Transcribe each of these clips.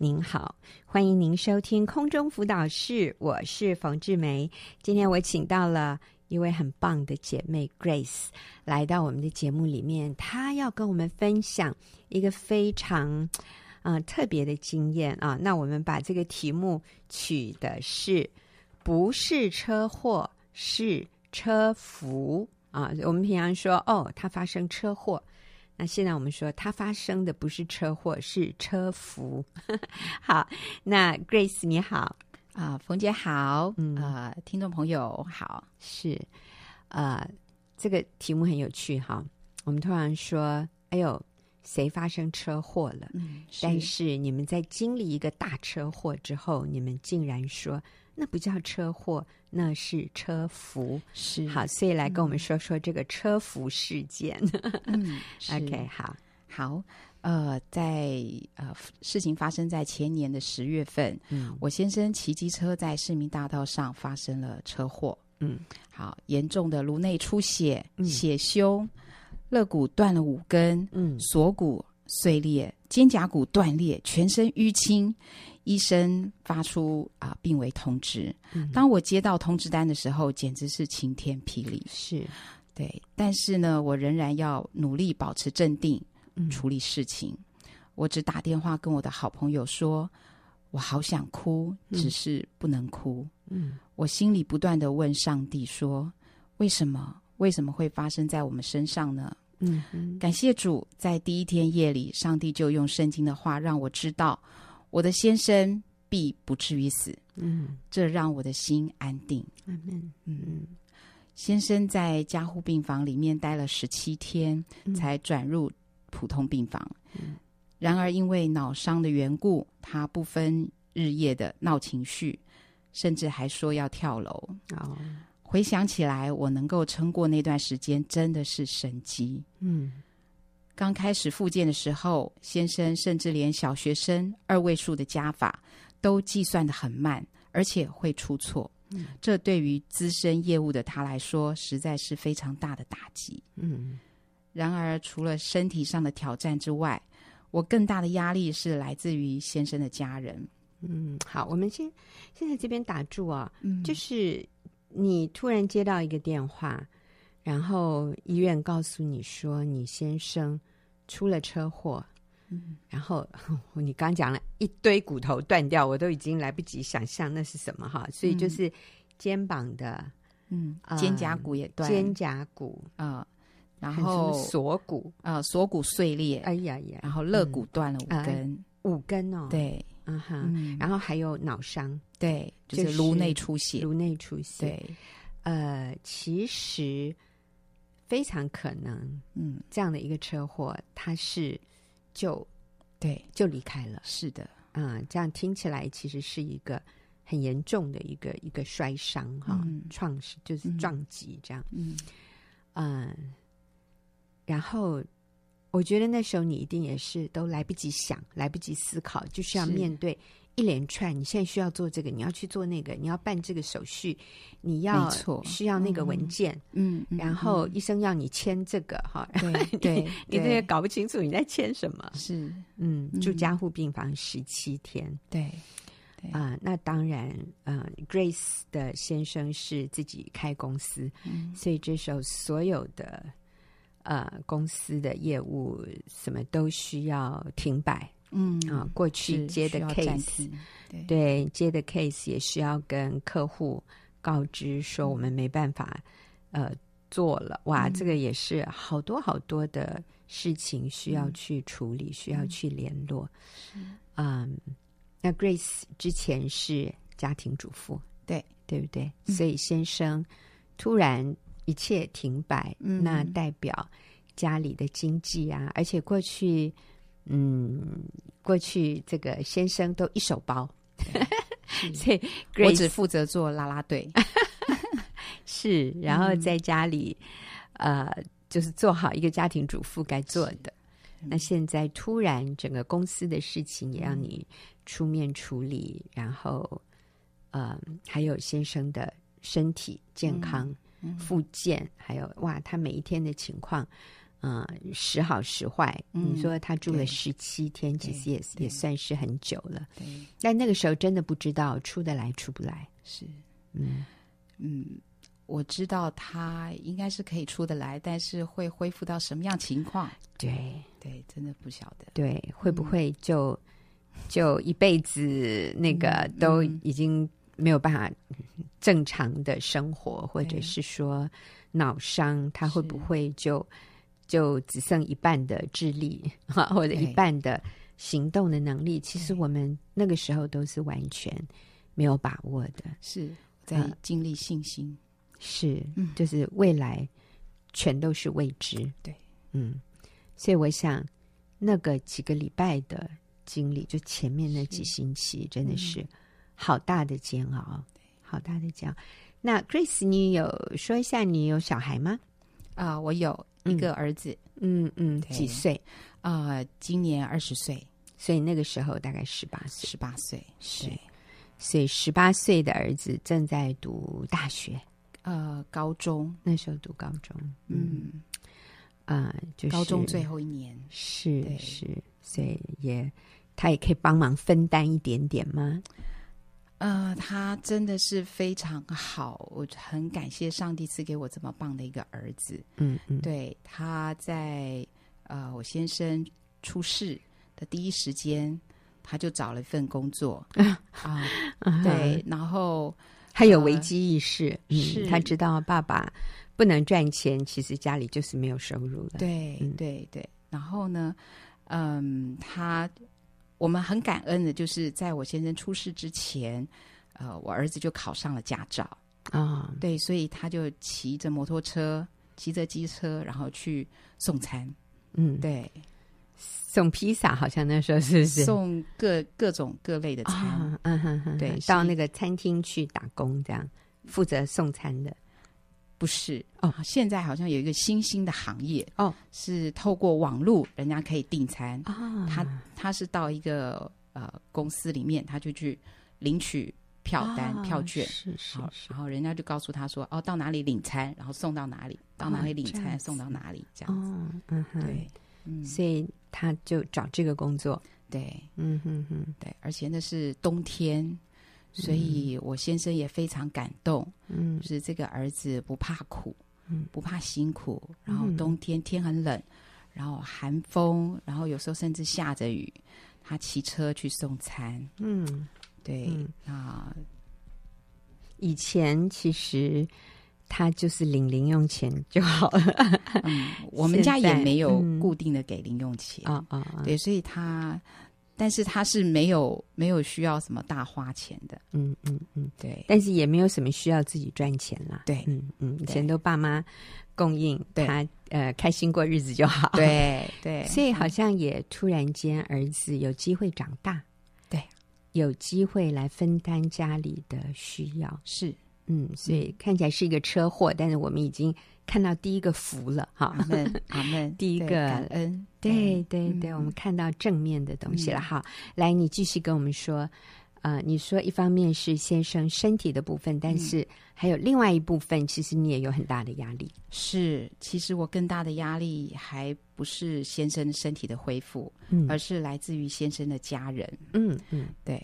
您好，欢迎您收听空中辅导室，我是冯志梅。今天我请到了一位很棒的姐妹 Grace 来到我们的节目里面，她要跟我们分享一个非常啊、特别的经验啊。那我们把这个题目取的是不是车祸，是车福啊。我们平常说哦，他发生车祸。那现在我们说，它发生的不是车祸，是车福。好，那 Grace 你好啊，冯姐好，嗯啊，听众朋友好，是，呃，这个题目很有趣哈。我们突然说，哎呦，谁发生车祸了？嗯，是，但是你们在经历一个大车祸之后，你们竟然说。那不叫车祸，那是车服。是。好，所以来跟我们说说这个车服事件。嗯，OK，好，好，呃，在呃事情发生在前年的十月份，嗯，我先生骑机车在市民大道上发生了车祸，嗯，好，严重的颅内出血、嗯、血胸，肋骨断了五根，嗯，锁骨碎裂，肩胛骨断裂，全身淤青。医生发出啊、呃、病危通知。嗯、当我接到通知单的时候，简直是晴天霹雳。是，对，但是呢，我仍然要努力保持镇定，嗯、处理事情。我只打电话跟我的好朋友说：“我好想哭，只是不能哭。”嗯，我心里不断的问上帝说：“为什么？为什么会发生在我们身上呢？”嗯嗯，感谢主，在第一天夜里，上帝就用圣经的话让我知道。我的先生必不至于死，嗯，这让我的心安定。嗯先生在加护病房里面待了十七天，嗯、才转入普通病房。嗯、然而因为脑伤的缘故，他不分日夜的闹情绪，甚至还说要跳楼。哦，回想起来，我能够撑过那段时间，真的是神机。嗯。刚开始复健的时候，先生甚至连小学生二位数的加法都计算的很慢，而且会出错。嗯，这对于资深业务的他来说，实在是非常大的打击。嗯，然而除了身体上的挑战之外，我更大的压力是来自于先生的家人。嗯，好，我们先先在这边打住啊。嗯，就是你突然接到一个电话。然后医院告诉你说，你先生出了车祸，嗯，然后你刚讲了一堆骨头断掉，我都已经来不及想象那是什么哈，所以就是肩膀的，嗯，呃、肩胛骨也断，肩胛骨啊、呃，然后锁骨啊、呃，锁骨碎裂，哎呀呀，然后肋骨断了五根，嗯呃、五根哦，对，嗯哼，嗯，然后还有脑伤，对，就是颅内出血，颅内出血，对，呃，其实。非常可能，嗯，这样的一个车祸，他是就对就离开了。是的，嗯，这样听起来其实是一个很严重的一个一个摔伤哈，嗯、创伤就是撞击这样。嗯嗯，然后我觉得那时候你一定也是都来不及想，来不及思考，就是要面对。一连串，你现在需要做这个，你要去做那个，你要办这个手续，你要需要那个文件，嗯，然后医生要你签这个，哈、嗯，对对，你这也搞不清楚你在签什么，是，嗯，住加护病房十七天，对，啊、呃，那当然，嗯、呃，Grace 的先生是自己开公司，嗯、所以这时候所有的呃公司的业务什么都需要停摆。嗯啊，过去接的 case，对，对，接的 case 也需要跟客户告知说我们没办法、嗯、呃做了。哇，嗯、这个也是好多好多的事情需要去处理，嗯、需要去联络。嗯，那 Grace 之前是家庭主妇，对对不对？嗯、所以先生突然一切停摆，嗯、那代表家里的经济啊，而且过去。嗯，过去这个先生都一手包，所以 Grace, 我只负责做啦啦队，是，然后在家里，嗯、呃，就是做好一个家庭主妇该做的。那现在突然整个公司的事情也让你出面处理，嗯、然后，呃，还有先生的身体健康复、健，还有哇，他每一天的情况。嗯、呃，时好时坏。嗯、你说他住了十七天，其实也也算是很久了。对，但那个时候真的不知道出得来出不来。是，嗯嗯，我知道他应该是可以出得来，但是会恢复到什么样情况？对对，真的不晓得。对，会不会就、嗯、就一辈子那个都已经没有办法正常的生活，嗯、或者是说脑伤，他会不会就就只剩一半的智力，或者一半的行动的能力？其实我们那个时候都是完全没有把握的，是在经历信心，呃、是，就是未来全都是未知。对，嗯。所以我想，那个几个礼拜的经历，就前面那几星期，真的是好大的煎熬，好大的煎熬。那 Chris，你有说一下你有小孩吗？啊、呃，我有一个儿子，嗯嗯，几岁？啊、呃，今年二十岁，所以那个时候大概十八岁，十八岁是。所以十八岁的儿子正在读大学，呃，高中，那时候读高中，嗯。嗯。啊、呃，就是高中最后一年，是是，所以也他也可以帮忙分担一点点吗？呃，他真的是非常好，我很感谢上帝赐给我这么棒的一个儿子。嗯嗯，对，他在呃我先生出事的第一时间，他就找了一份工作 啊，呃、对，然后他有危机意识，呃、是他知道爸爸。不能赚钱，其实家里就是没有收入了。对，嗯、对，对。然后呢，嗯，他我们很感恩的，就是在我先生出事之前，呃，我儿子就考上了驾照啊。哦、对，所以他就骑着摩托车，骑着机车，然后去送餐。嗯，对，送披萨，好像那时候是不是送各各种各类的餐？哦、嗯哼哼，对，到那个餐厅去打工，这样负责送餐的。不是。哦，现在好像有一个新兴的行业哦，是透过网络，人家可以订餐。啊。哦、他他是到一个呃公司里面，他就去领取票单、哦、票券，是是，是，然后人家就告诉他说：“哦，到哪里领餐，然后送到哪里，到哪里领餐，哦、送到哪里。”这样子，哦、嗯哼，对，嗯，所以他就找这个工作，对，嗯哼哼，对，而且那是冬天。所以我先生也非常感动，嗯，就是这个儿子不怕苦，嗯，不怕辛苦，然后冬天天很冷，然后寒风，然后有时候甚至下着雨，他骑车去送餐，嗯，对啊，以前其实他就是领零用钱就好了，嗯，我们家也没有固定的给零用钱。啊啊，对，所以他。但是他是没有没有需要什么大花钱的，嗯嗯嗯，对。但是也没有什么需要自己赚钱啦，对，嗯嗯，以前都爸妈供应，对。他呃开心过日子就好，对对。所以好像也突然间儿子有机会长大，对，有机会来分担家里的需要，是，嗯，所以看起来是一个车祸，但是我们已经。看到第一个福了，哈，阿门，阿门。第一个感恩，对对对，我们看到正面的东西了，哈。来，你继续跟我们说，呃，你说一方面是先生身体的部分，但是还有另外一部分，其实你也有很大的压力。是，其实我更大的压力还不是先生身体的恢复，嗯，而是来自于先生的家人。嗯嗯，对。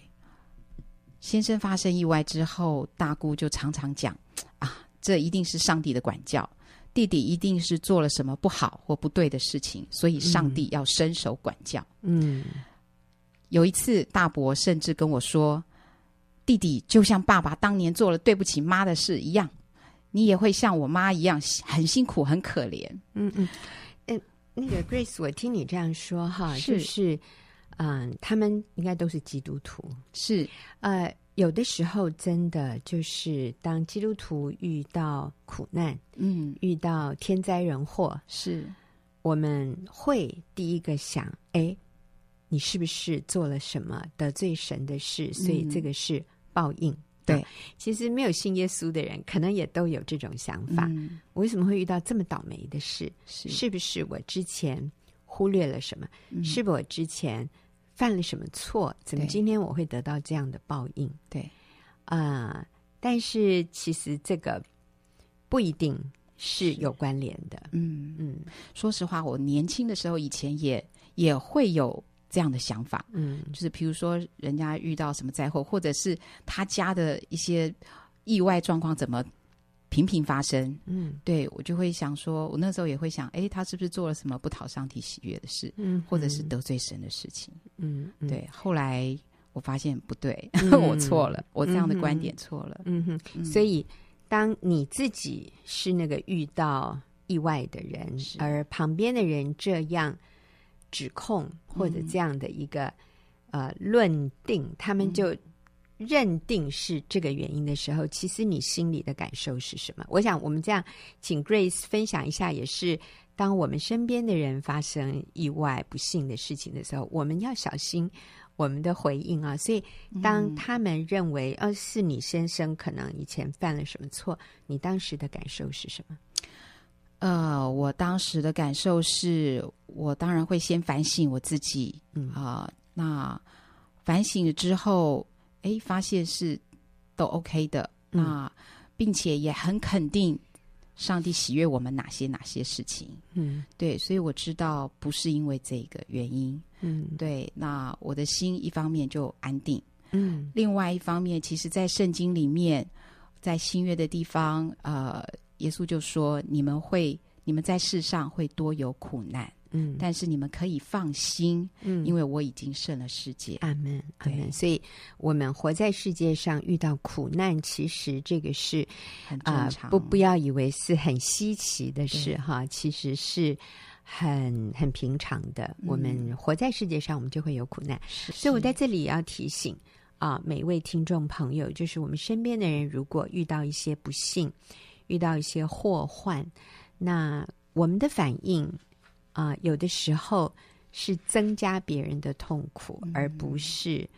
先生发生意外之后，大姑就常常讲啊，这一定是上帝的管教。弟弟一定是做了什么不好或不对的事情，所以上帝要伸手管教。嗯，有一次，大伯甚至跟我说：“弟弟就像爸爸当年做了对不起妈的事一样，你也会像我妈一样很辛苦、很可怜。”嗯嗯，嗯，那个 Grace，我听你这样说哈，是就是，嗯、呃，他们应该都是基督徒，是呃。有的时候，真的就是当基督徒遇到苦难，嗯，遇到天灾人祸，是我们会第一个想：哎，你是不是做了什么得罪神的事？所以这个是报应。嗯、对、啊，其实没有信耶稣的人，可能也都有这种想法。嗯、我为什么会遇到这么倒霉的事？是是不是我之前忽略了什么？嗯、是不是我之前？犯了什么错？怎么今天我会得到这样的报应？对，啊、呃，但是其实这个不一定是有关联的。嗯嗯，说实话，我年轻的时候以前也也会有这样的想法。嗯，就是比如说人家遇到什么灾祸，或者是他家的一些意外状况，怎么频频发生？嗯，对我就会想说，我那时候也会想，哎，他是不是做了什么不讨上帝喜悦的事？嗯，或者是得罪神的事情？嗯，对。后来我发现不对，嗯、我错了，我这样的观点错了。嗯哼，嗯，所以。当你自己是那个遇到意外的人，而旁边的人这样指控或者这样的一个、嗯、呃论定，他们就认定是这个原因的时候，其实你心里的感受是什么？我想我们这样请 Grace 分享一下，也是当我们身边的人发生意外不幸的事情的时候，我们要小心。我们的回应啊，所以当他们认为，呃、是你先生可能以前犯了什么错，你当时的感受是什么？呃，我当时的感受是我当然会先反省我自己，嗯啊、呃，那反省了之后，哎，发现是都 OK 的，嗯、那并且也很肯定。上帝喜悦我们哪些哪些事情？嗯，对，所以我知道不是因为这个原因。嗯，对，那我的心一方面就安定。嗯，另外一方面，其实，在圣经里面，在新约的地方，呃，耶稣就说：“你们会，你们在世上会多有苦难。”嗯，但是你们可以放心，嗯，因为我已经胜了世界。阿门，阿门。所以，我们活在世界上遇到苦难，其实这个是很正常。呃、不，不要以为是很稀奇的事哈，其实是很很平常的。嗯、我们活在世界上，我们就会有苦难。所以我在这里也要提醒啊，每一位听众朋友，就是我们身边的人，如果遇到一些不幸，遇到一些祸患，那我们的反应。啊、呃，有的时候是增加别人的痛苦，嗯、而不是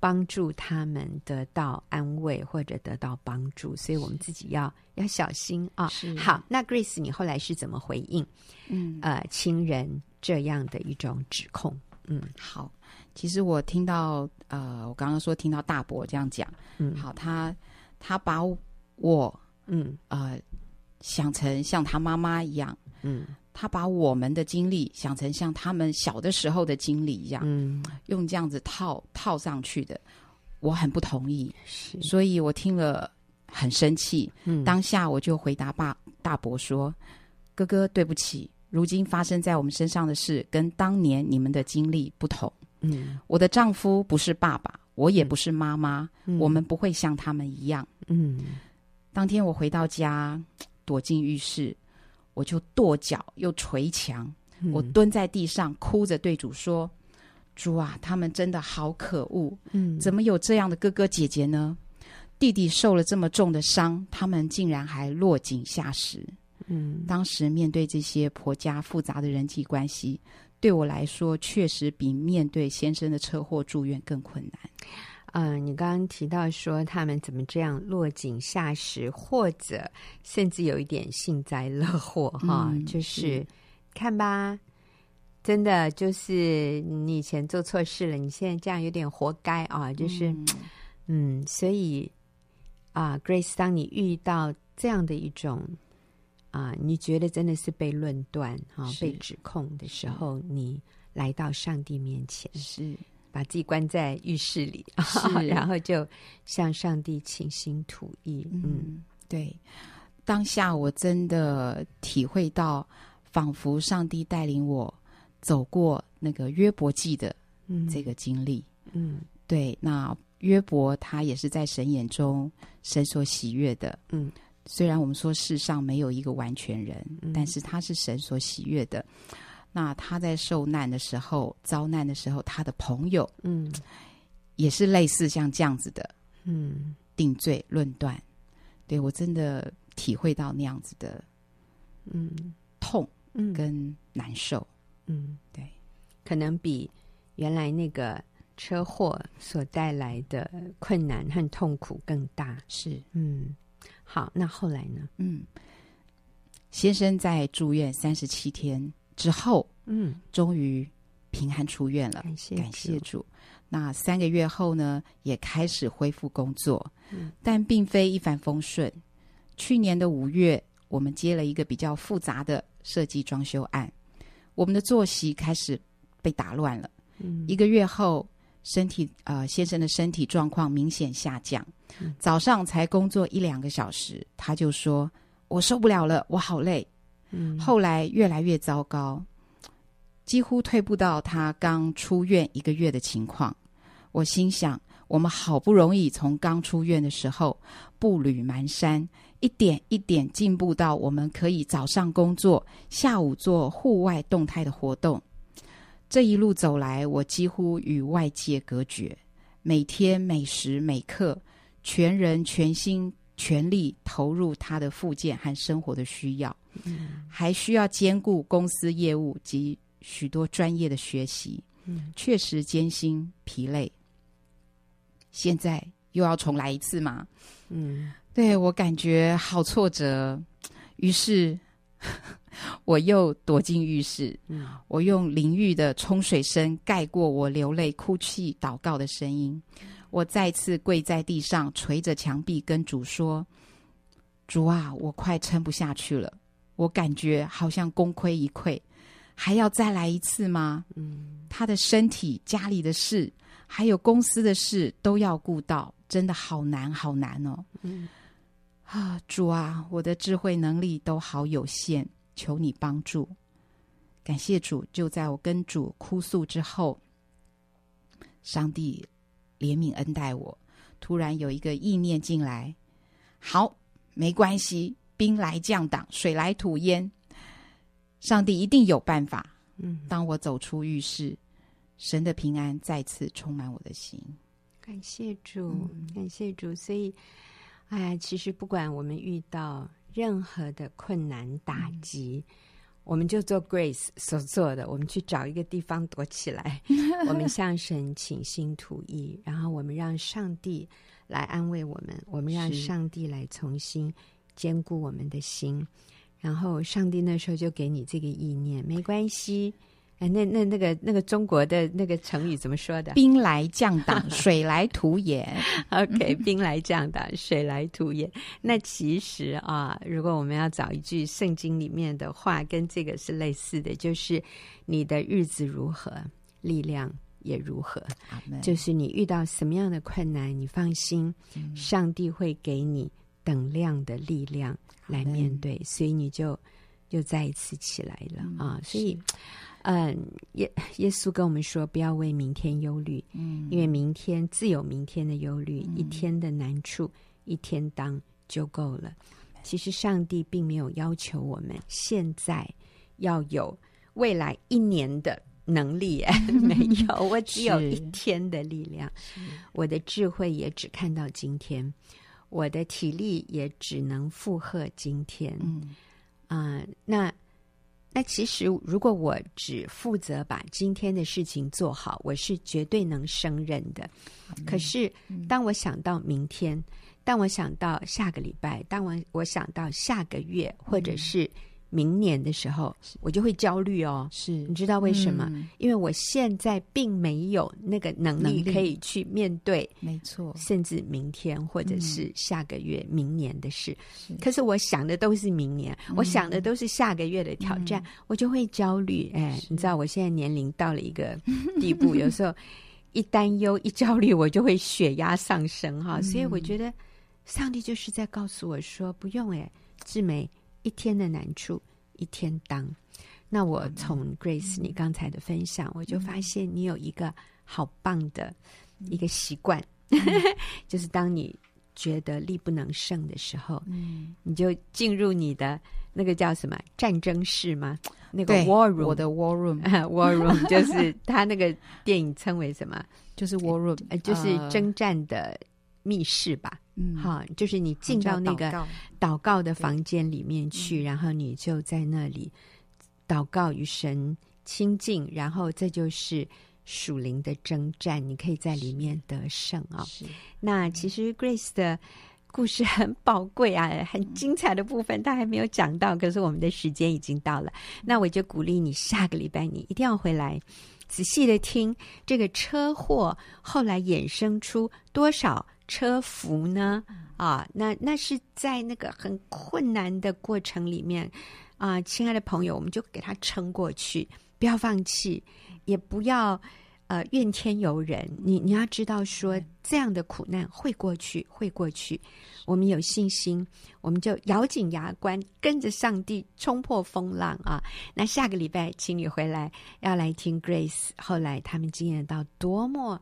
帮助他们得到安慰或者得到帮助，所以我们自己要要小心啊。好，那 Grace，你后来是怎么回应？嗯，呃，亲人这样的一种指控？嗯，好，其实我听到呃，我刚刚说听到大伯这样讲，嗯，好，他他把我嗯呃想成像他妈妈一样，嗯。他把我们的经历想成像他们小的时候的经历一样，嗯，用这样子套套上去的，我很不同意，是，所以我听了很生气，嗯，当下我就回答爸大伯说：“哥哥，对不起，如今发生在我们身上的事跟当年你们的经历不同，嗯，我的丈夫不是爸爸，我也不是妈妈，嗯，我们不会像他们一样，嗯，当天我回到家，躲进浴室。”我就跺脚又捶墙，我蹲在地上哭着对主说：“嗯、主啊，他们真的好可恶！嗯，怎么有这样的哥哥姐姐呢？弟弟受了这么重的伤，他们竟然还落井下石。嗯，当时面对这些婆家复杂的人际关系，对我来说确实比面对先生的车祸住院更困难。”嗯、呃，你刚刚提到说他们怎么这样落井下石，或者甚至有一点幸灾乐祸哈，嗯、就是，是看吧，真的就是你以前做错事了，你现在这样有点活该啊，就是嗯，嗯，所以啊，Grace，当你遇到这样的一种啊，你觉得真的是被论断啊，被指控的时候，你来到上帝面前是。把自己关在浴室里，是 然后就向上帝倾心吐意。嗯，嗯，对，当下我真的体会到，仿佛上帝带领我走过那个约伯记的这个经历。嗯，对，那约伯他也是在神眼中神所喜悦的。嗯，虽然我们说世上没有一个完全人，嗯，但是他是神所喜悦的。那他在受难的时候、遭难的时候，他的朋友，嗯，也是类似像这样子的，嗯，定罪论断，对，我真的体会到那样子的，嗯，痛，嗯，跟难受，嗯，对，可能比原来那个车祸所带来的困难和痛苦更大，是，嗯，好，那后来呢？嗯，先生在住院三十七天。之后，嗯，终于平安出院了，感谢，感谢主。那三个月后呢，也开始恢复工作，嗯，但并非一帆风顺。去年的五月，我们接了一个比较复杂的设计装修案，我们的作息开始被打乱了。嗯，一个月后，身体呃先生的身体状况明显下降，嗯，早上才工作一两个小时，他就说：“我受不了了，我好累。”后来越来越糟糕，几乎退步到他刚出院一个月的情况。我心想，我们好不容易从刚出院的时候步履蹒跚，一点一点进步到我们可以早上工作，下午做户外动态的活动。这一路走来，我几乎与外界隔绝，每天每时每刻，全人全心全力投入他的复健和生活的需要，嗯、还需要兼顾公司业务及许多专业的学习，嗯、确实艰辛疲累。现在又要重来一次吗？嗯，对，我感觉好挫折。于是 我又躲进浴室，嗯，我用淋浴的冲水声盖过我流泪、哭泣、祷告的声音。我再次跪在地上，捶着墙壁，跟主说：“主啊，我快撑不下去了，我感觉好像功亏一篑，还要再来一次吗？”嗯，他的身体、家里的事。还有公司的事都要顾到，真的好难，好难哦。嗯，啊，主啊，我的智慧能力都好有限，求你帮助。感谢主，就在我跟主哭诉之后，上帝怜悯恩待我，突然有一个意念进来。好，没关系，兵来将挡，水来土掩，上帝一定有办法。嗯，当我走出浴室。神的平安再次充满我的心，感谢主，感谢主。所以，哎，其实不管我们遇到任何的困难打击，嗯、我们就做 Grace 所做的，我们去找一个地方躲起来，我们向神倾心吐意，然后我们让上帝来安慰我们，我们让上帝来重新坚固我们的心，然后上帝那时候就给你这个意念，没关系。哎，那那那个那个中国的那个成语怎么说的？兵来将挡，水来土掩。OK，兵来将挡，水来土掩。那其实啊，如果我们要找一句圣经里面的话，跟这个是类似的，就是你的日子如何，力量也如何。就是你遇到什么样的困难，你放心，嗯、上帝会给你等量的力量来面对。所以你就又再一次起来了、啊！所以。嗯，耶耶稣跟我们说，不要为明天忧虑，嗯，因为明天自有明天的忧虑，一天的难处一天当就够了。其实上帝并没有要求我们现在要有未来一年的能力，没有，我只有一天的力量，我的智慧也只看到今天，我的体力也只能负荷今天，嗯啊、呃，那。那其实，如果我只负责把今天的事情做好，我是绝对能胜任的。嗯、可是，当我想到明天，嗯、当我想到下个礼拜，当我我想到下个月，或者是。明年的时候，我就会焦虑哦。是，你知道为什么？嗯、因为我现在并没有那个能力可以去面对，没错，甚至明天或者是下个月、嗯、明年的事。可是我想的都是明年，嗯、我想的都是下个月的挑战，嗯、我就会焦虑。哎，你知道，我现在年龄到了一个 地步，有时候一担忧、一焦虑，我就会血压上升哈。嗯、所以我觉得，上帝就是在告诉我说：“不用哎，志梅。”一天的难处一天当，那我从 Grace 你刚才的分享，嗯、我就发现你有一个好棒的一个习惯，嗯、就是当你觉得力不能胜的时候，嗯，你就进入你的那个叫什么战争室吗？那个 War Room，我的 War Room，War Room 就是他那个电影称为什么？就是 War Room，呃，就是征战的密室吧。嗯，好，就是你进到那个祷告的房间里面去，然后你就在那里祷告与神亲近，然后这就是属灵的征战，你可以在里面得胜啊。是那其实 Grace 的故事很宝贵啊，很精彩的部分他还没有讲到，可是我们的时间已经到了，那我就鼓励你下个礼拜你一定要回来仔细的听这个车祸后来衍生出多少。车服呢？啊，那那是在那个很困难的过程里面啊，亲爱的朋友，我们就给他撑过去，不要放弃，也不要呃怨天尤人。你你要知道说，这样的苦难会过去，会过去。我们有信心，我们就咬紧牙关，跟着上帝冲破风浪啊！那下个礼拜，请你回来，要来听 Grace。后来他们经验到多么。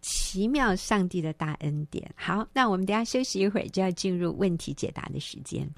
奇妙，上帝的大恩典。好，那我们等下休息一会儿，就要进入问题解答的时间。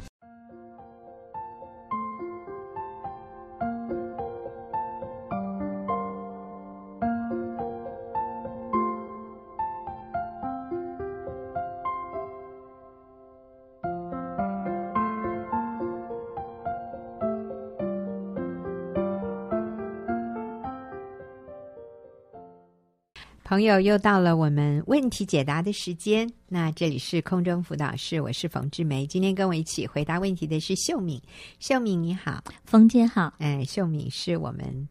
朋友，又到了我们问题解答的时间。那这里是空中辅导室，我是冯志梅。今天跟我一起回答问题的是秀敏。秀敏你好，冯姐好。哎，秀敏是我们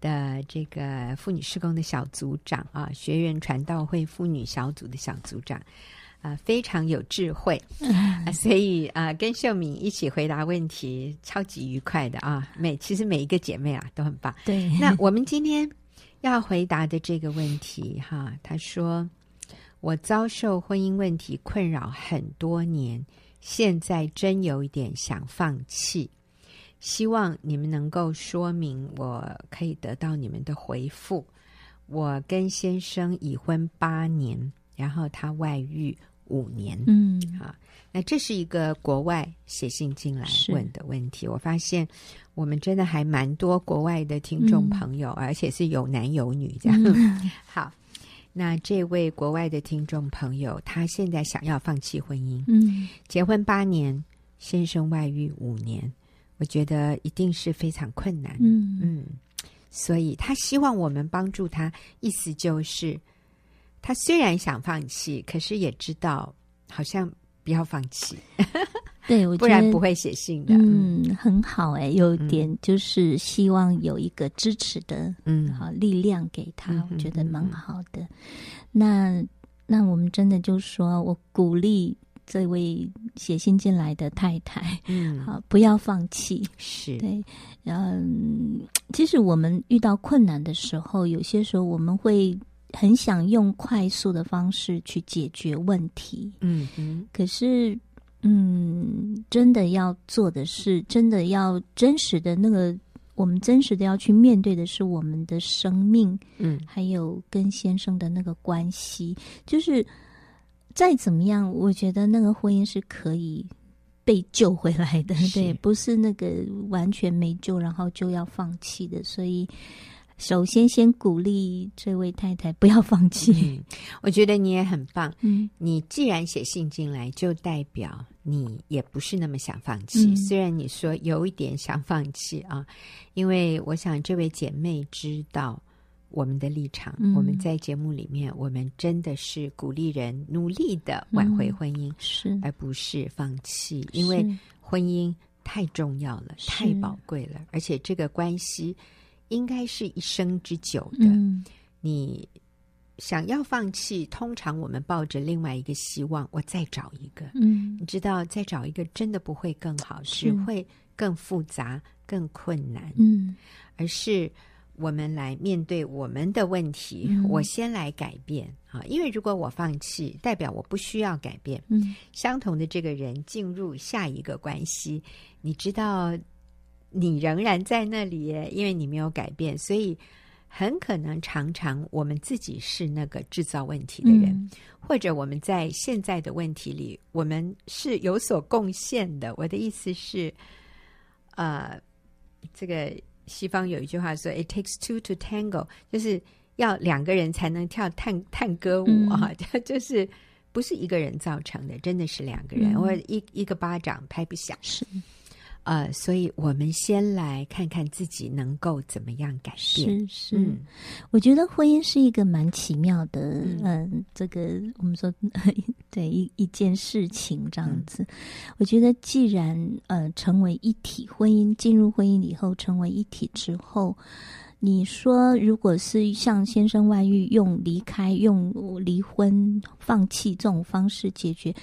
的这个妇女施工的小组长啊，学员传道会妇女小组的小组长啊，非常有智慧，啊、所以啊，跟秀敏一起回答问题，超级愉快的啊。每其实每一个姐妹啊都很棒。对，那我们今天。要回答的这个问题，哈，他说：“我遭受婚姻问题困扰很多年，现在真有一点想放弃，希望你们能够说明，我可以得到你们的回复。我跟先生已婚八年，然后他外遇五年，嗯，好，那这是一个国外写信进来问的问题，我发现。”我们真的还蛮多国外的听众朋友，嗯、而且是有男有女这样。嗯、好，那这位国外的听众朋友，他现在想要放弃婚姻，嗯，结婚八年，先生外遇五年，我觉得一定是非常困难，嗯。嗯，所以他希望我们帮助他，意思就是他虽然想放弃，可是也知道好像不要放弃。对，我觉得不然不会写信的。嗯，嗯很好哎，有点就是希望有一个支持的，嗯，好力量给他，嗯、我觉得蛮好的。嗯、那那我们真的就说，我鼓励这位写信进来的太太，嗯，好，不要放弃。是对，嗯，其实我们遇到困难的时候，有些时候我们会很想用快速的方式去解决问题，嗯嗯，可是。嗯，真的要做的是，真的要真实的那个，我们真实的要去面对的是我们的生命，嗯，还有跟先生的那个关系。就是再怎么样，我觉得那个婚姻是可以被救回来的，对，不是那个完全没救，然后就要放弃的。所以。首先，先鼓励这位太太不要放弃。嗯，我觉得你也很棒。嗯，你既然写信进来，就代表你也不是那么想放弃。嗯，虽然你说有一点想放弃啊，因为我想这位姐妹知道我们的立场。嗯，我们在节目里面，我们真的是鼓励人努力的挽回婚姻，嗯，是而不是放弃。因为婚姻太重要了，太宝贵了，而且这个关系。应该是一生之久的。嗯，你想要放弃，通常我们抱着另外一个希望，我再找一个。嗯，你知道，再找一个真的不会更好，是只会更复杂、更困难。嗯，而是我们来面对我们的问题。嗯，我先来改变啊，因为如果我放弃，代表我不需要改变。嗯，相同的这个人进入下一个关系，你知道。你仍然在那里耶，因为你没有改变，所以很可能常常我们自己是那个制造问题的人，嗯、或者我们在现在的问题里，我们是有所贡献的。我的意思是，呃，这个西方有一句话说 “It takes two to tango”，就是要两个人才能跳探探戈舞啊，嗯、就是不是一个人造成的，真的是两个人，或者、嗯、一一个巴掌拍不响。是。呃，所以我们先来看看自己能够怎么样改变。是是，嗯、我觉得婚姻是一个蛮奇妙的，嗯、呃，这个我们说 对一一件事情这样子。嗯、我觉得既然呃成为一体，婚姻进入婚姻以后成为一体之后，你说，如果是像先生外遇，用离开、用离婚、放弃这种方式解决，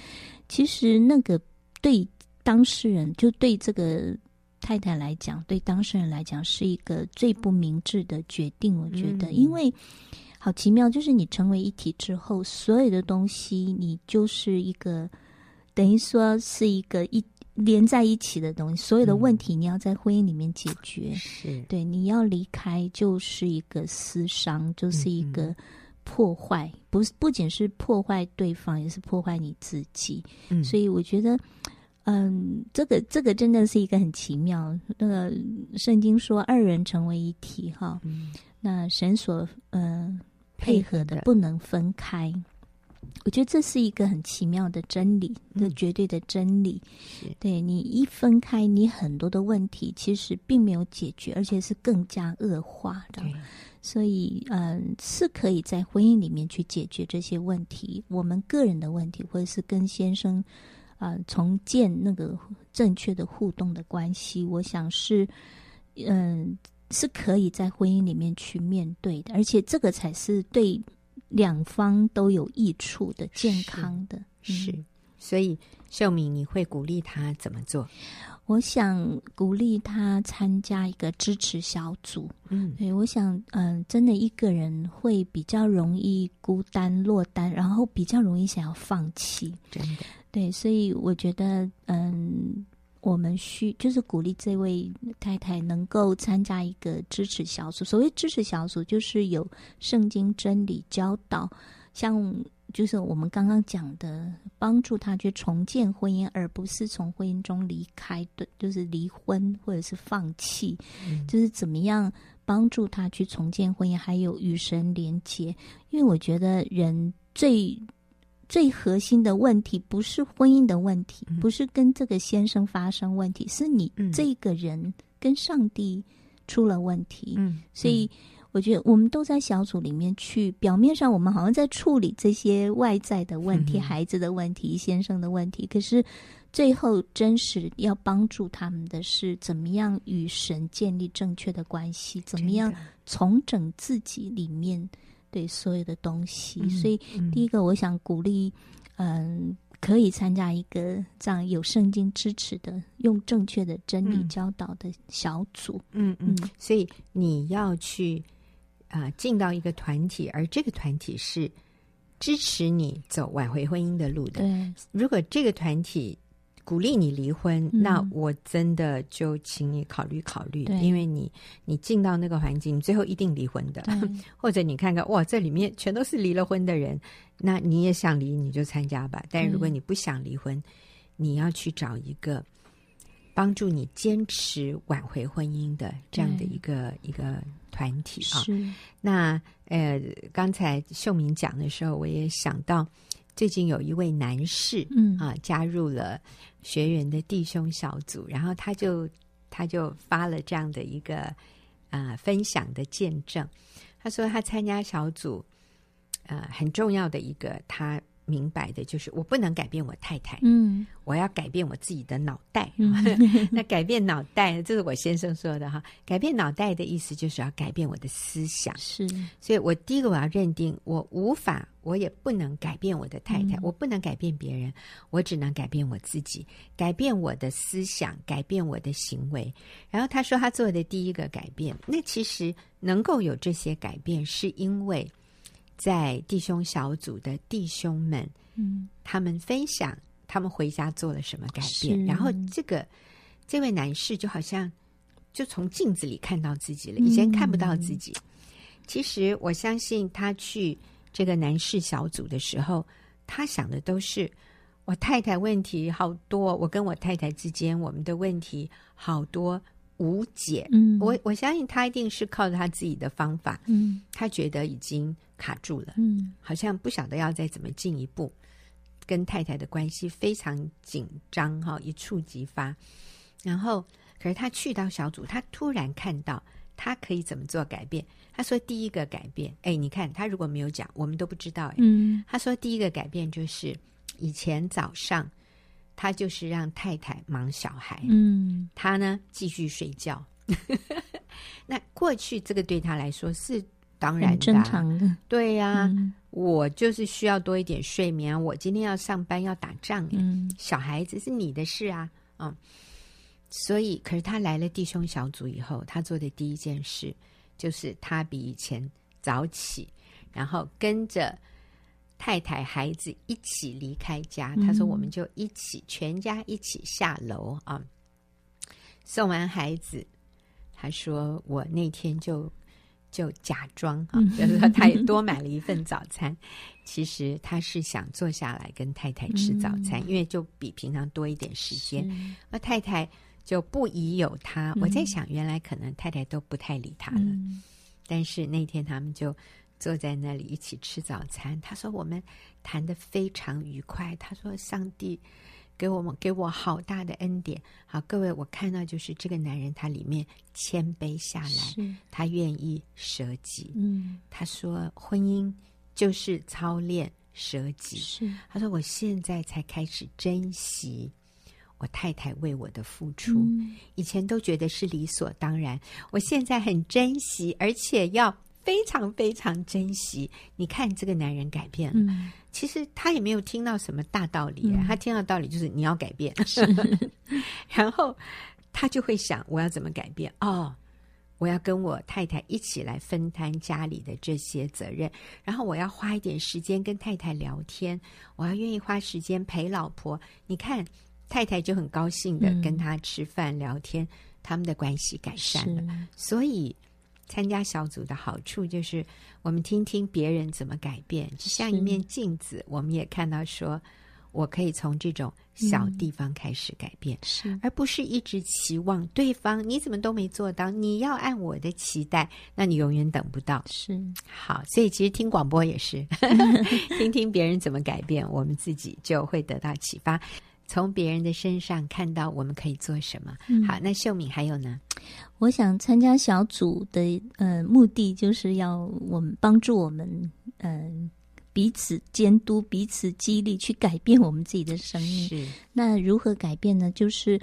其实那个对当事人，就对这个太太来讲，对当事人来讲，是一个最不明智的决定。我觉得，因为好奇妙，就是你成为一体之后，所有的东西，你就是一个等于说是一个一。连在一起的东西，所有的问题你要在婚姻里面解决。嗯、是对，你要离开就是一个私伤，就是一个破坏，嗯、不是不仅是破坏对方，也是破坏你自己。嗯，所以我觉得，嗯，这个这个真的是一个很奇妙。那个圣经说二人成为一体，哈，嗯、那神所嗯、呃、配合的不能分开。我觉得这是一个很奇妙的真理，这绝对的真理。嗯、对，你一分开，你很多的问题其实并没有解决，而且是更加恶化的。所以，嗯，是可以在婚姻里面去解决这些问题。我们个人的问题，或者是跟先生，啊、呃，重建那个正确的互动的关系，我想是，嗯，是可以在婚姻里面去面对的，而且这个才是对。两方都有益处的，健康的，是，是。嗯、所以秀敏，你会鼓励他怎么做？我想鼓励他参加一个支持小组。嗯，对，我想，嗯、呃，真的一个人会比较容易孤单落单，然后比较容易想要放弃。真的，对，所以我觉得，嗯。我们需就是鼓励这位太太能够参加一个支持小组。所谓支持小组，就是有圣经真理教导，像就是我们刚刚讲的，帮助他去重建婚姻，而不是从婚姻中离开的，就是离婚或者是放弃，嗯、就是怎么样帮助他去重建婚姻，还有与神连结。因为我觉得人最。最核心的问题不是婚姻的问题，嗯、不是跟这个先生发生问题，是你这个人跟上帝出了问题。嗯，所以我觉得我们都在小组里面去，表面上我们好像在处理这些外在的问题，嗯、孩子的问题、先生的问题，可是最后真实要帮助他们的是怎么样与神建立正确的关系，怎么样重整自己里面。对所有的东西，嗯、所以第一个我想鼓励，嗯、呃，可以参加一个这样有圣经支持的、用正确的真理教导的小组。嗯嗯，嗯，所以你要去啊、呃、进到一个团体，而这个团体是支持你走挽回婚姻的路的。对，如果这个团体。鼓励你离婚，嗯、那我真的就请你考虑考虑，因为你你进到那个环境，你最后一定离婚的。或者你看看，哇，这里面全都是离了婚的人，那你也想离，你就参加吧。但如果你不想离婚，嗯、你要去找一个帮助你坚持挽回婚姻的这样的一个一个团体啊。是那呃，刚才秀敏讲的时候，我也想到。最近有一位男士，嗯啊，加入了学员的弟兄小组，然后他就他就发了这样的一个啊、呃、分享的见证。他说他参加小组，呃，很重要的一个他。明白的就是，我不能改变我太太，嗯，我要改变我自己的脑袋。嗯、那改变脑袋，这是我先生说的哈。改变脑袋的意思就是要改变我的思想。是，所以我第一个我要认定，我无法，我也不能改变我的太太，嗯、我不能改变别人，我只能改变我自己，改变我的思想，改变我的行为。然后他说，他做的第一个改变，那其实能够有这些改变，是因为。在弟兄小组的弟兄们，嗯，他们分享他们回家做了什么改变，然后这个这位男士就好像就从镜子里看到自己了，以前看不到自己。嗯、其实我相信他去这个男士小组的时候，他想的都是我太太问题好多，我跟我太太之间我们的问题好多。无解，嗯，我我相信他一定是靠着他自己的方法，嗯，他觉得已经卡住了，嗯，好像不晓得要再怎么进一步，跟太太的关系非常紧张，哈，一触即发。然后，可是他去到小组，他突然看到他可以怎么做改变。他说第一个改变，哎，你看他如果没有讲，我们都不知道，哎，嗯，他说第一个改变就是以前早上。他就是让太太忙小孩，嗯，他呢继续睡觉，那过去这个对他来说是当然正常的，对呀、啊嗯，我就是需要多一点睡眠啊。我今天要上班要打仗，嗯，小孩子是你的事啊，嗯。所以，可是他来了弟兄小组以后，他做的第一件事就是他比以前早起，然后跟着太太、孩子一起离开家。他说：“我们就一起，全家一起下楼啊。”送完孩子，他说：“我那天就就假装啊，就是说他也多买了一份早餐。其实他是想坐下来跟太太吃早餐，因为就比平常多一点时间。那太太就不疑有他。我在想，原来可能太太都不太理他了。但是那天他们就坐在那里一起吃早餐。他说我们谈得非常愉快。他说上帝。”给我们给我好大的恩典，好，各位，我看到就是这个男人，他里面谦卑下来，他愿意舍己。嗯，他说婚姻就是操练舍己。是，他说我现在才开始珍惜我太太为我的付出，嗯，以前都觉得是理所当然，我现在很珍惜，而且要。非常非常珍惜。你看这个男人改变了，嗯、其实他也没有听到什么大道理，啊嗯，他听到道理就是你要改变。然后他就会想，我要怎么改变？哦，我要跟我太太一起来分担家里的这些责任，然后我要花一点时间跟太太聊天，我要愿意花时间陪老婆。你看，太太就很高兴的跟他吃饭聊天，嗯，他们的关系改善了，所以。参加小组的好处就是，我们听听别人怎么改变，就像一面镜子。我们也看到说，我可以从这种小地方开始改变，而不是一直期望对方你怎么都没做到，你要按我的期待，那你永远等不到。是，好，所以其实听广播也是，听听别人怎么改变，我们自己就会得到启发。从别人的身上看到我们可以做什么。嗯、好，那秀敏还有呢？我想参加小组的呃目的就是要我们帮助我们嗯、呃、彼此监督、彼此激励，去改变我们自己的生命。是。那如何改变呢？就是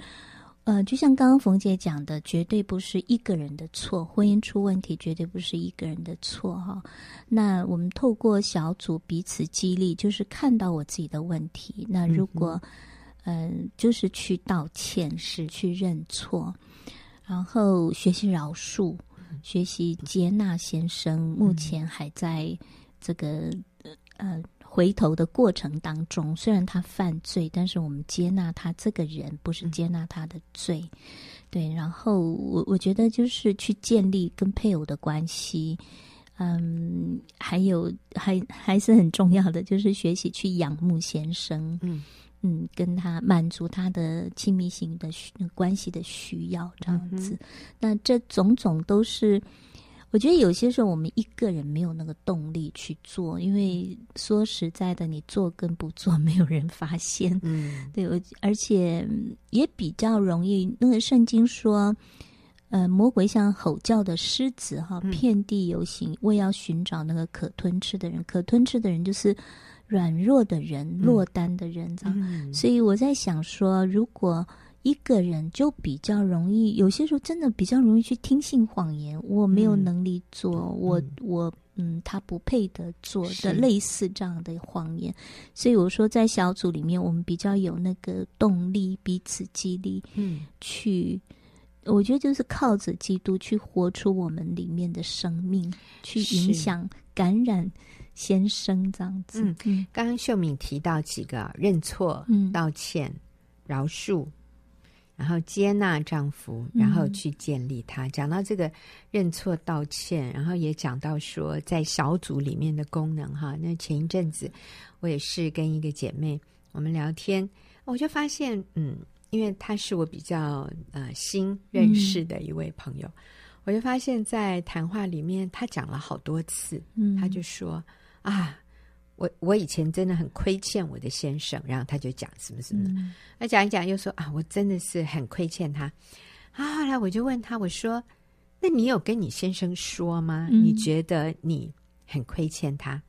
呃，就像刚刚冯姐讲的，绝对不是一个人的错，婚姻出问题绝对不是一个人的错哈。那我们透过小组彼此激励，就是看到我自己的问题。那如果、嗯嗯，就是去道歉，是去认错，然后学习饶恕，学习接纳先生。目前还在这个呃回头的过程当中，虽然他犯罪，但是我们接纳他这个人，不是接纳他的罪。对，然后我我觉得就是去建立跟配偶的关系。嗯，还有还还是很重要的，就是学习去仰慕先生。嗯。嗯，跟他满足他的亲密性的需关系的需要，这样子。嗯、那这种种都是，我觉得有些时候我们一个人没有那个动力去做，因为说实在的，你做跟不做，没有人发现。嗯，对，我而且也比较容易。那个圣经说，呃，魔鬼像吼叫的狮子，哈，遍地游行，为要寻找那个可吞吃的人。可吞吃的人就是。软弱的人，落单的人，这样、嗯。所以我在想说，如果一个人就比较容易，有些时候真的比较容易去听信谎言。我没有能力做，嗯、我我嗯，他不配得做的类似这样的谎言。所以我说，在小组里面，我们比较有那个动力，彼此激励，嗯，去，我觉得就是靠着基督去活出我们里面的生命，去影响、感染。先生这样子。嗯，刚刚秀敏提到几个认错、嗯、道歉、饶恕，然后接纳丈夫，然后去建立他。嗯、讲到这个认错、道歉，然后也讲到说在小组里面的功能哈。那前一阵子我也是跟一个姐妹我们聊天，我就发现，嗯，因为她是我比较呃新认识的一位朋友，嗯、我就发现，在谈话里面她讲了好多次，嗯，她就说。啊，我我以前真的很亏欠我的先生，然后他就讲什么什么的，那、嗯、讲一讲又说啊，我真的是很亏欠他。啊，后来我就问他，我说，那你有跟你先生说吗？嗯、你觉得你很亏欠他？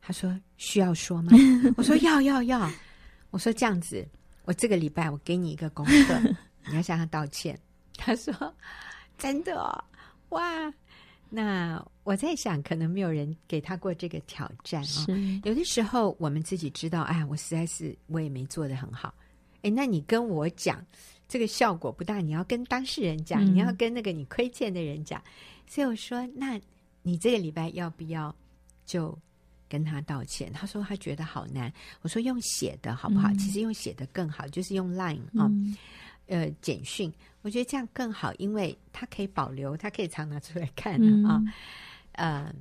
他说需要说吗？我说要要要。我说这样子，我这个礼拜我给你一个功课，你要向他道歉。他说真的哦。哇，那我在想，可能没有人给他过这个挑战啊、哦。有的时候我们自己知道，哎，我实在是我也没做得很好。哎，那你跟我讲这个效果不大，你要跟当事人讲，嗯、你要跟那个你亏欠的人讲。所以我说，那你这个礼拜要不要就跟他道歉？他说他觉得好难。我说用写的好不好？嗯、其实用写的更好，就是用 Line 啊、嗯。呃，简讯，我觉得这样更好，因为他可以保留，他可以常拿出来看啊、嗯。呃，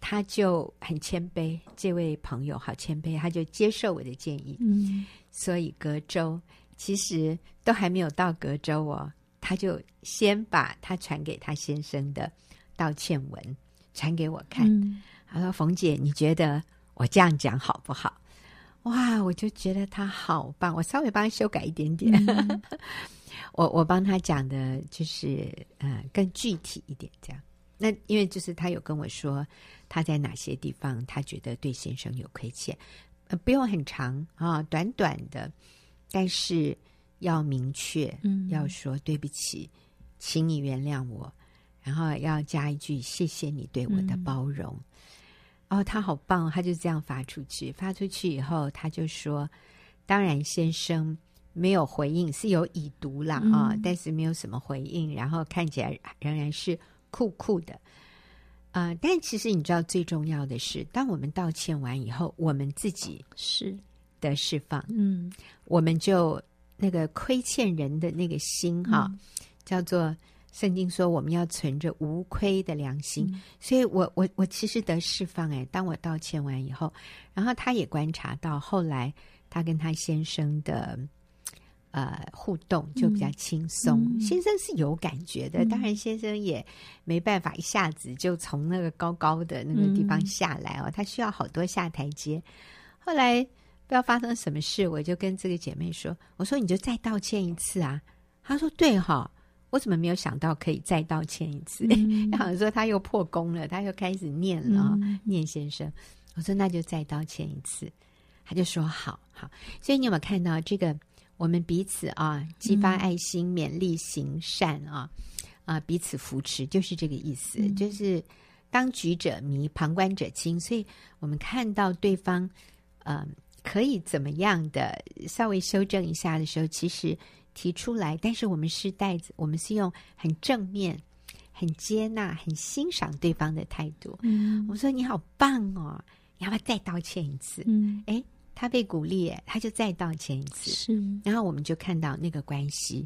他就很谦卑，这位朋友好谦卑，他就接受我的建议。嗯，所以隔周其实都还没有到隔周哦，他就先把他传给他先生的道歉文传给我看。嗯、他说：“冯姐，你觉得我这样讲好不好？”哇！我就觉得他好棒，我稍微帮他修改一点点。嗯、我我帮他讲的就是呃更具体一点这样。那因为就是他有跟我说他在哪些地方他觉得对先生有亏欠，呃不用很长啊，短短的，但是要明确，嗯，要说对不起，请你原谅我，然后要加一句谢谢你对我的包容。嗯哦，他好棒，他就这样发出去。发出去以后，他就说：“当然，先生没有回应，是有已读了啊、嗯，但是没有什么回应。然后看起来仍然是酷酷的。呃，但其实你知道，最重要的是，当我们道歉完以后，我们自己是的释放，嗯，我们就那个亏欠人的那个心哈、嗯，叫做。”圣经说我们要存着无亏的良心，嗯、所以我我我其实得释放哎。当我道歉完以后，然后他也观察到，后来他跟他先生的呃互动就比较轻松、嗯。先生是有感觉的，当然先生也没办法一下子就从那个高高的那个地方下来哦，他需要好多下台阶。后来不知道发生什么事，我就跟这个姐妹说：“我说你就再道歉一次啊。”她说：“对哈。”我怎么没有想到可以再道歉一次？嗯、好像说他又破功了，他又开始念了、嗯，念先生。我说那就再道歉一次，他就说好好。所以你有没有看到这个？我们彼此啊，激发爱心，嗯、勉励行善啊啊，彼此扶持，就是这个意思。嗯、就是当局者迷，旁观者清。所以我们看到对方嗯、呃、可以怎么样的稍微修正一下的时候，其实。提出来，但是我们是带着，我们是用很正面、很接纳、很欣赏对方的态度。嗯，我说你好棒哦，你要不要再道歉一次？嗯，哎，他被鼓励，他就再道歉一次。是，然后我们就看到那个关系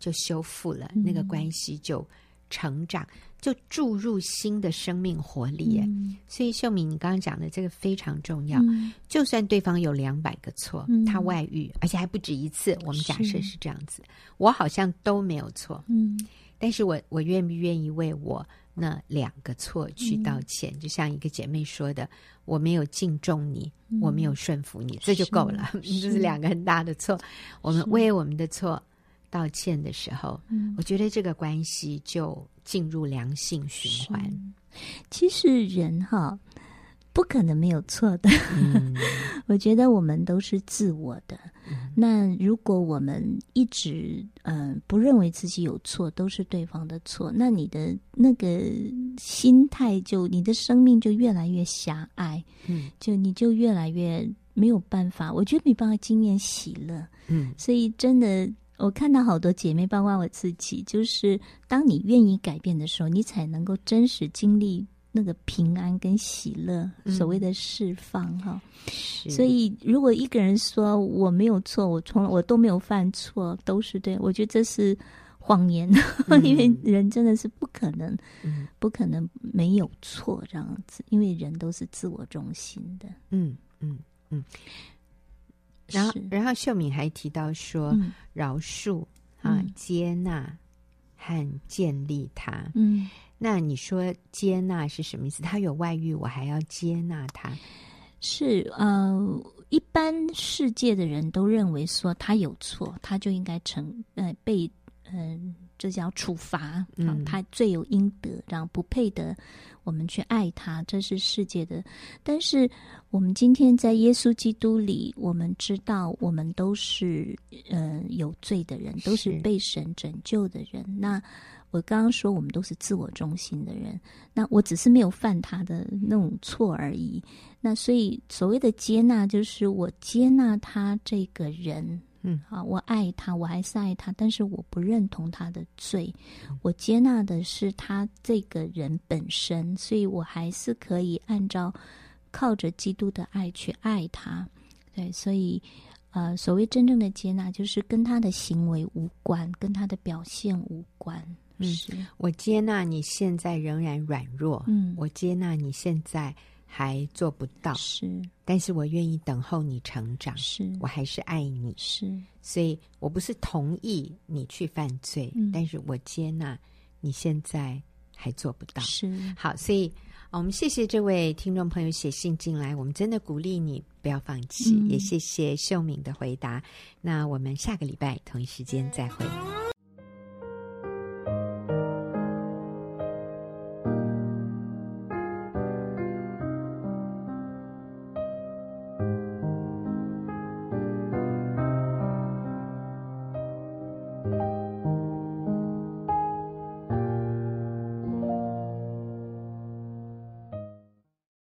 就修复了，嗯、那个关系就成长。就注入新的生命活力，嗯，所以秀敏，你刚刚讲的这个非常重要。嗯，就算对方有两百个错，嗯，他外遇，而且还不止一次，我们假设是。这样子，我好像都没有错，嗯，但是我我愿不愿意为我那两个错去道歉？嗯，就像一个姐妹说的，我没有敬重你，嗯，我没有顺服你，这就够了，这，是两个很大的错，我们为我们的错道歉的时候，我觉得这个关系就进入良性循环。其实人哈不可能没有错的。嗯、我觉得我们都是自我的。嗯、那如果我们一直嗯、呃、不认为自己有错，都是对方的错，那你的那个心态就你的生命就越来越狭隘。嗯，就你就越来越没有办法。我觉得没办法经验喜乐。嗯，所以真的。我看到好多姐妹，包括我自己，就是当你愿意改变的时候，你才能够真实经历那个平安跟喜乐，嗯、所谓的释放哈。所以，如果一个人说我没有错，我从来我都没有犯错，都是对，我觉得这是谎言，嗯、因为人真的是不可能、嗯，不可能没有错这样子，因为人都是自我中心的。嗯嗯嗯。然后，然后秀敏还提到说，嗯、饶恕啊、嗯，接纳和建立他。嗯，那你说接纳是什么意思？他有外遇，我还要接纳他？是呃，一般世界的人都认为说他有错，他就应该承呃被嗯、呃、这叫处罚，嗯，他罪有应得，然后不配得我们去爱他，这是世界的。但是我们今天在耶稣基督里，我们知道我们都是呃有罪的人，都是被神拯救的人。那我刚刚说我们都是自我中心的人，那我只是没有犯他的那种错而已。那所以所谓的接纳，就是我接纳他这个人。嗯，好，我爱他，我还是爱他，但是我不认同他的罪，我接纳的是他这个人本身，所以我还是可以按照靠着基督的爱去爱他。对，所以呃，所谓真正的接纳，就是跟他的行为无关，跟他的表现无关。是，嗯，我接纳你现在仍然软弱，嗯，我接纳你现在。还做不到，是，但是我愿意等候你成长，是。我还是爱你，是，所以我不是同意你去犯罪，嗯，但是我接纳你现在还做不到，是，好，所以我们谢谢这位听众朋友写信进来，我们真的鼓励你不要放弃，嗯，也谢谢秀敏的回答，那我们下个礼拜同一时间再会。